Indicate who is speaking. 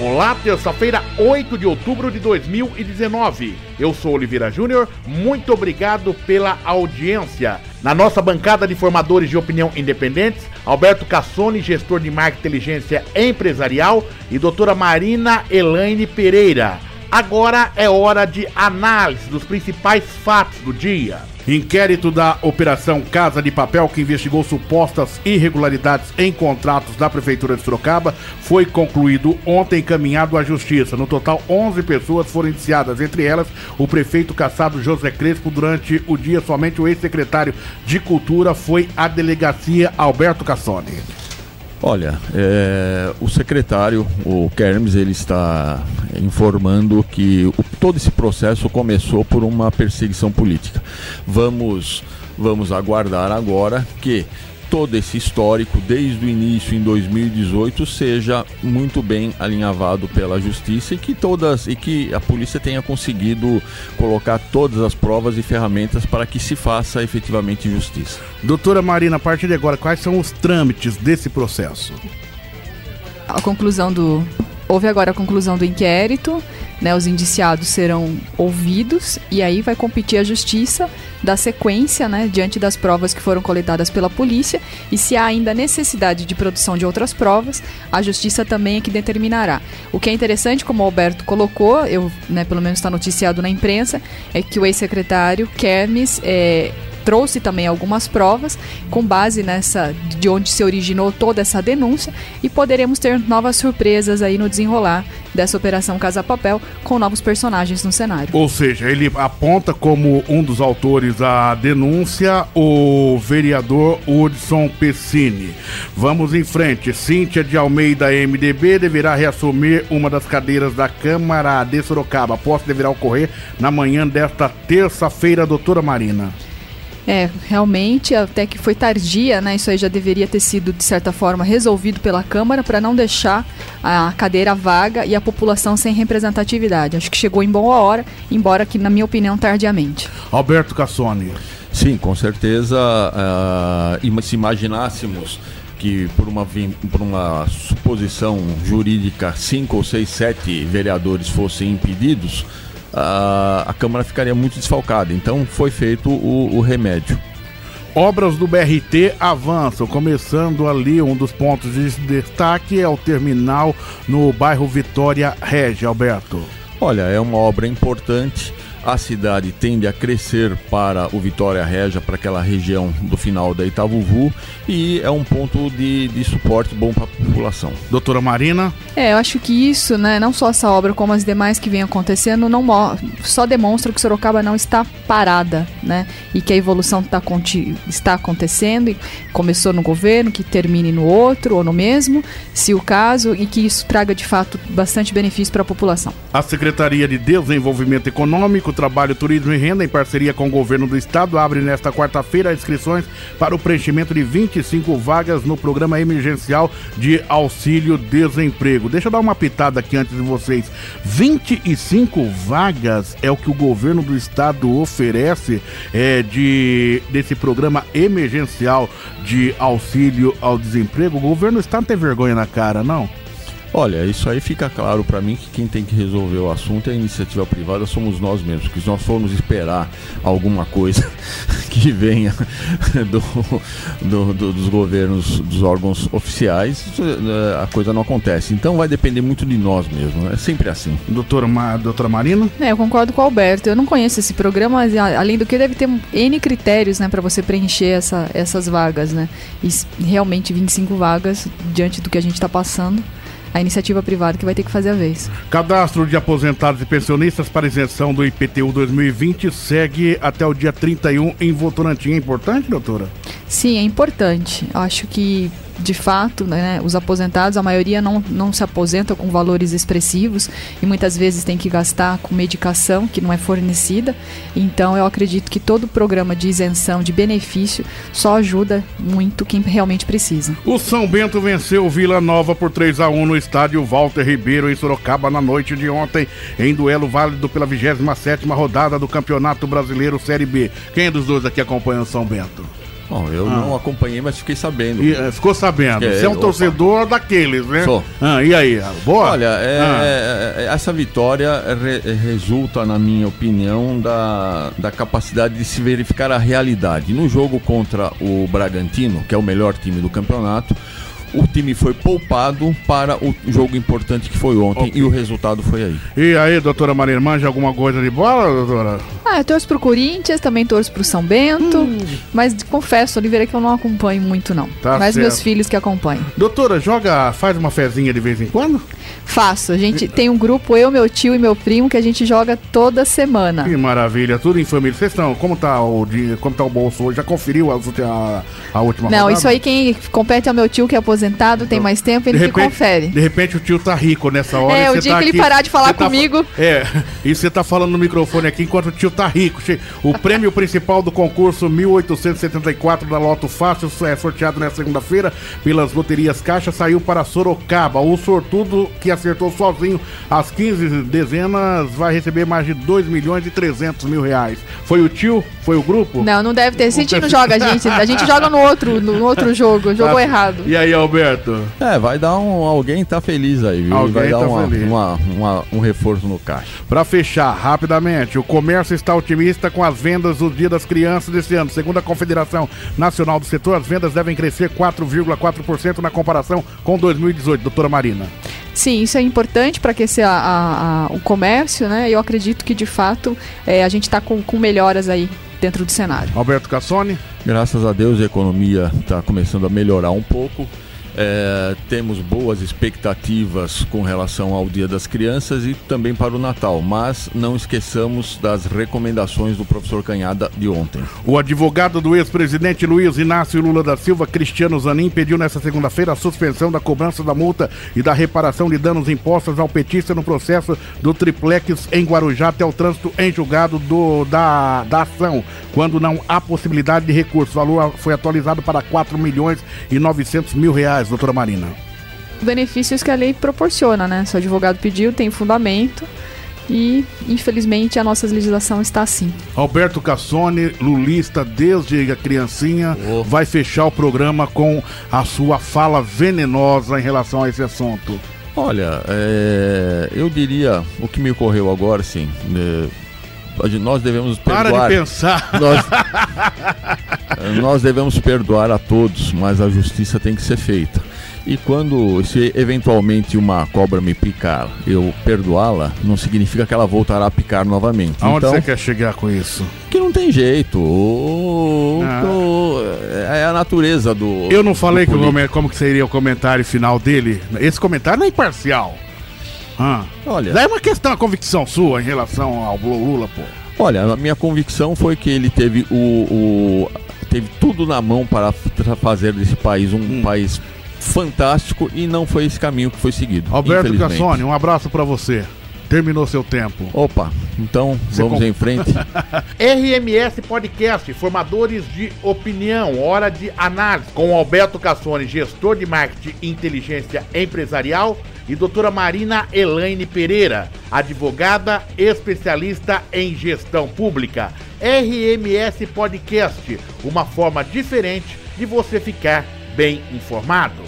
Speaker 1: Olá, terça-feira, 8 de outubro de 2019. Eu sou Oliveira Júnior, muito obrigado pela audiência. Na nossa bancada de formadores de opinião independentes, Alberto Cassone, gestor de marca inteligência empresarial, e doutora Marina Elaine Pereira. Agora é hora de análise dos principais fatos do dia. Inquérito da Operação Casa de Papel, que investigou supostas irregularidades em contratos da Prefeitura de Sorocaba, foi concluído ontem encaminhado à Justiça. No total, 11 pessoas foram indiciadas, entre elas o prefeito caçado José Crespo. Durante o dia, somente o ex-secretário de Cultura foi à delegacia Alberto Cassone.
Speaker 2: Olha, é, o secretário, o Kermes, ele está informando que o, todo esse processo começou por uma perseguição política. Vamos, vamos aguardar agora que todo esse histórico, desde o início em 2018, seja muito bem alinhavado pela justiça e que todas e que a polícia tenha conseguido colocar todas as provas e ferramentas para que se faça efetivamente justiça.
Speaker 1: Doutora Marina, a partir de agora, quais são os trâmites desse processo?
Speaker 3: A conclusão do houve agora a conclusão do inquérito, né, os indiciados serão ouvidos e aí vai competir a justiça da sequência, né, diante das provas que foram coletadas pela polícia. E se há ainda necessidade de produção de outras provas, a justiça também é que determinará. O que é interessante, como o Alberto colocou, eu, né, pelo menos está noticiado na imprensa, é que o ex-secretário Kermes é, trouxe também algumas provas com base nessa de onde se originou toda essa denúncia e poderemos ter novas surpresas aí no desenrolar dessa operação Casa Papel com novos personagens no cenário.
Speaker 1: Ou seja, ele aponta como um dos autores da denúncia o vereador Hudson Pessini. Vamos em frente. Cíntia de Almeida, MDB, deverá reassumir uma das cadeiras da Câmara de Sorocaba. A posse deverá ocorrer na manhã desta terça-feira, doutora Marina.
Speaker 3: É, realmente, até que foi tardia, né? Isso aí já deveria ter sido, de certa forma, resolvido pela Câmara para não deixar a cadeira vaga e a população sem representatividade. Acho que chegou em boa hora, embora que, na minha opinião, tardiamente.
Speaker 1: Alberto Cassoni.
Speaker 2: Sim, com certeza. Uh, se imaginássemos que por uma, por uma suposição jurídica, cinco ou seis, sete vereadores fossem impedidos, a, a Câmara ficaria muito desfalcada. Então foi feito o, o remédio.
Speaker 1: Obras do BRT avançam, começando ali um dos pontos de destaque é o terminal no bairro Vitória Regia, Alberto.
Speaker 2: Olha, é uma obra importante a cidade tende a crescer para o Vitória Regia, para aquela região do final da Itavuvu, e é um ponto de, de suporte bom para a população.
Speaker 1: Doutora Marina?
Speaker 3: É, eu acho que isso, né, não só essa obra, como as demais que vêm acontecendo, não só demonstra que Sorocaba não está parada, né, e que a evolução tá, está acontecendo, e começou no governo, que termine no outro ou no mesmo, se o caso, e que isso traga de fato bastante benefício para a população.
Speaker 1: A Secretaria de Desenvolvimento Econômico Trabalho, Turismo e Renda, em parceria com o governo do estado, abre nesta quarta-feira inscrições para o preenchimento de 25 vagas no programa emergencial de auxílio desemprego. Deixa eu dar uma pitada aqui antes de vocês. 25 vagas é o que o governo do estado oferece é, de desse programa emergencial de auxílio ao desemprego. O governo do estado tem vergonha na cara, não?
Speaker 2: Olha, isso aí fica claro para mim que quem tem que resolver o assunto é a iniciativa privada, somos nós mesmos. Que se nós formos esperar alguma coisa que venha do, do, do, dos governos, dos órgãos oficiais, é, a coisa não acontece. Então vai depender muito de nós mesmos. É sempre assim.
Speaker 1: Doutora, Ma, doutora Marina?
Speaker 3: É, eu concordo com o Alberto. Eu não conheço esse programa, mas além do que deve ter N critérios né, para você preencher essa, essas vagas. Né? E realmente 25 vagas diante do que a gente está passando a iniciativa privada que vai ter que fazer a vez.
Speaker 1: Cadastro de aposentados e pensionistas para isenção do IPTU 2020 segue até o dia 31 em Votorantim. É importante, doutora?
Speaker 3: Sim, é importante. Acho que de fato, né, os aposentados, a maioria não, não se aposenta com valores expressivos e muitas vezes tem que gastar com medicação que não é fornecida. Então, eu acredito que todo programa de isenção, de benefício, só ajuda muito quem realmente precisa.
Speaker 1: O São Bento venceu Vila Nova por 3 a 1 no estádio Walter Ribeiro, em Sorocaba, na noite de ontem, em duelo válido pela 27 rodada do Campeonato Brasileiro Série B. Quem dos dois aqui acompanha o São Bento?
Speaker 2: Bom, eu
Speaker 1: Ah.
Speaker 2: não acompanhei, mas fiquei sabendo.
Speaker 1: E, eh, ficou sabendo.
Speaker 2: É,
Speaker 1: Você é um
Speaker 2: opa.
Speaker 1: torcedor daqueles, né?
Speaker 2: Sou.
Speaker 1: Ah, e aí? Boa?
Speaker 2: Olha, é-
Speaker 1: Ah.
Speaker 2: é- é- essa vitória re- resulta, na minha opinião, da, da capacidade de se verificar a realidade. No jogo contra o Bragantino, que é o melhor time do campeonato, o time foi poupado para o jogo importante que foi ontem
Speaker 1: Ok.
Speaker 2: e o resultado foi aí.
Speaker 1: E aí, doutora Marina, manja alguma coisa de bola, doutora?
Speaker 3: Ah, eu torço pro Corinthians, também torço pro São Bento,
Speaker 1: Hum.
Speaker 3: mas confesso, Oliveira, que eu não acompanho muito, não.
Speaker 1: Tá
Speaker 3: mas meus
Speaker 1: certo.
Speaker 3: filhos que acompanham.
Speaker 1: Doutora, joga, faz uma fezinha de vez em quando?
Speaker 3: Faço. A gente tem um grupo, eu, meu tio e meu primo, que a gente joga toda semana.
Speaker 1: Que maravilha, tudo em família. Vocês estão, como tá o, di- como tá o bolso hoje? Já conferiu a, a, a última
Speaker 3: Não,
Speaker 1: rodada?
Speaker 3: isso aí quem compete é o meu tio, que é aposentado, tem mais tempo, ele
Speaker 1: de
Speaker 3: que
Speaker 1: repente,
Speaker 3: confere.
Speaker 1: De repente o tio tá rico nessa hora.
Speaker 3: É, o dia
Speaker 1: tá
Speaker 3: que ele
Speaker 1: aqui-
Speaker 3: parar de falar
Speaker 1: tá
Speaker 3: comigo.
Speaker 1: É, e você tá falando no microfone aqui enquanto o tio tá rico. O prêmio principal do concurso 1874 da Loto Fácil é sorteado nesta segunda-feira pelas loterias Caixa saiu para Sorocaba. O sortudo que acertou sozinho as 15 dezenas vai receber mais de 2 milhões e 300 mil reais. Foi o tio? Foi o grupo?
Speaker 3: Não, não deve ter. Esse time não joga, a gente. A gente joga no outro, no outro jogo. Jogou
Speaker 1: Ah,
Speaker 3: errado.
Speaker 1: E aí, Alberto?
Speaker 2: É, vai dar um. Alguém tá feliz aí, viu?
Speaker 1: Alguém
Speaker 2: vai dar
Speaker 1: tá
Speaker 2: uma-
Speaker 1: feliz.
Speaker 2: uma- uma- um reforço no caixa.
Speaker 1: Para fechar rapidamente, o comércio está otimista com as vendas do Dia das Crianças deste ano. Segundo a Confederação Nacional do Setor, as vendas devem crescer 4,4% na comparação com 2018, doutora Marina.
Speaker 3: Sim, isso é importante para aquecer a- a- a- o comércio, né? E eu acredito que, de fato, é, a gente está com, com melhoras aí dentro do cenário.
Speaker 1: Alberto Cassoni?
Speaker 2: Graças a Deus a economia está começando a melhorar um pouco. É, temos boas expectativas com relação ao Dia das Crianças e também para o Natal, mas não esqueçamos das recomendações do professor Canhada de ontem.
Speaker 1: O advogado do ex-presidente Luiz Inácio Lula da Silva, Cristiano Zanin, pediu nesta segunda-feira a suspensão da cobrança da multa e da reparação de danos impostos ao petista no processo do triplex em Guarujá até o trânsito em julgado do, da, da ação, quando não há possibilidade de recurso. O valor foi atualizado para 4 milhões e 900 mil reais, doutora Marina.
Speaker 3: Benefícios que a lei proporciona, né? Se o advogado pediu, tem fundamento. E, infelizmente, a nossa legislação está assim.
Speaker 1: Alberto Cassone, lulista desde a criancinha,
Speaker 2: Oh.
Speaker 1: vai fechar o programa com a sua fala venenosa em relação a esse assunto.
Speaker 2: Olha, é, eu diria o que me ocorreu agora, sim. é, nós devemos
Speaker 1: Para
Speaker 2: perdoar.
Speaker 1: de pensar.
Speaker 2: Nós, nós devemos perdoar a todos, mas a justiça tem que ser feita. E quando, se eventualmente uma cobra me picar, eu perdoá-la, não significa que ela voltará a picar novamente.
Speaker 1: Aonde
Speaker 2: então,
Speaker 1: você quer chegar com isso?
Speaker 2: que não tem jeito. O-
Speaker 1: Ah.
Speaker 2: o- é a natureza do.
Speaker 1: Eu não falei
Speaker 2: do
Speaker 1: que como que seria o comentário final dele. Esse comentário não é imparcial. Ah.
Speaker 2: Olha,
Speaker 1: Daí é uma questão, a convicção sua em relação ao Lula, pô.
Speaker 2: olha, a minha convicção foi que ele teve o, o- teve tudo na mão para fazer desse país um
Speaker 1: Hum.
Speaker 2: país fantástico e não foi esse caminho que foi seguido.
Speaker 1: Alberto. Cassone, um abraço pra você. Terminou seu tempo.
Speaker 2: Opa, então
Speaker 1: Você
Speaker 2: vamos
Speaker 1: com-
Speaker 2: em frente.
Speaker 1: RMS Podcast, formadores de opinião, hora de análise, com Alberto Cassone, gestor de marketing e inteligência empresarial, e doutora Marina Elaine Pereira, advogada especialista em gestão pública. RMS Podcast, uma forma diferente de você ficar bem informado.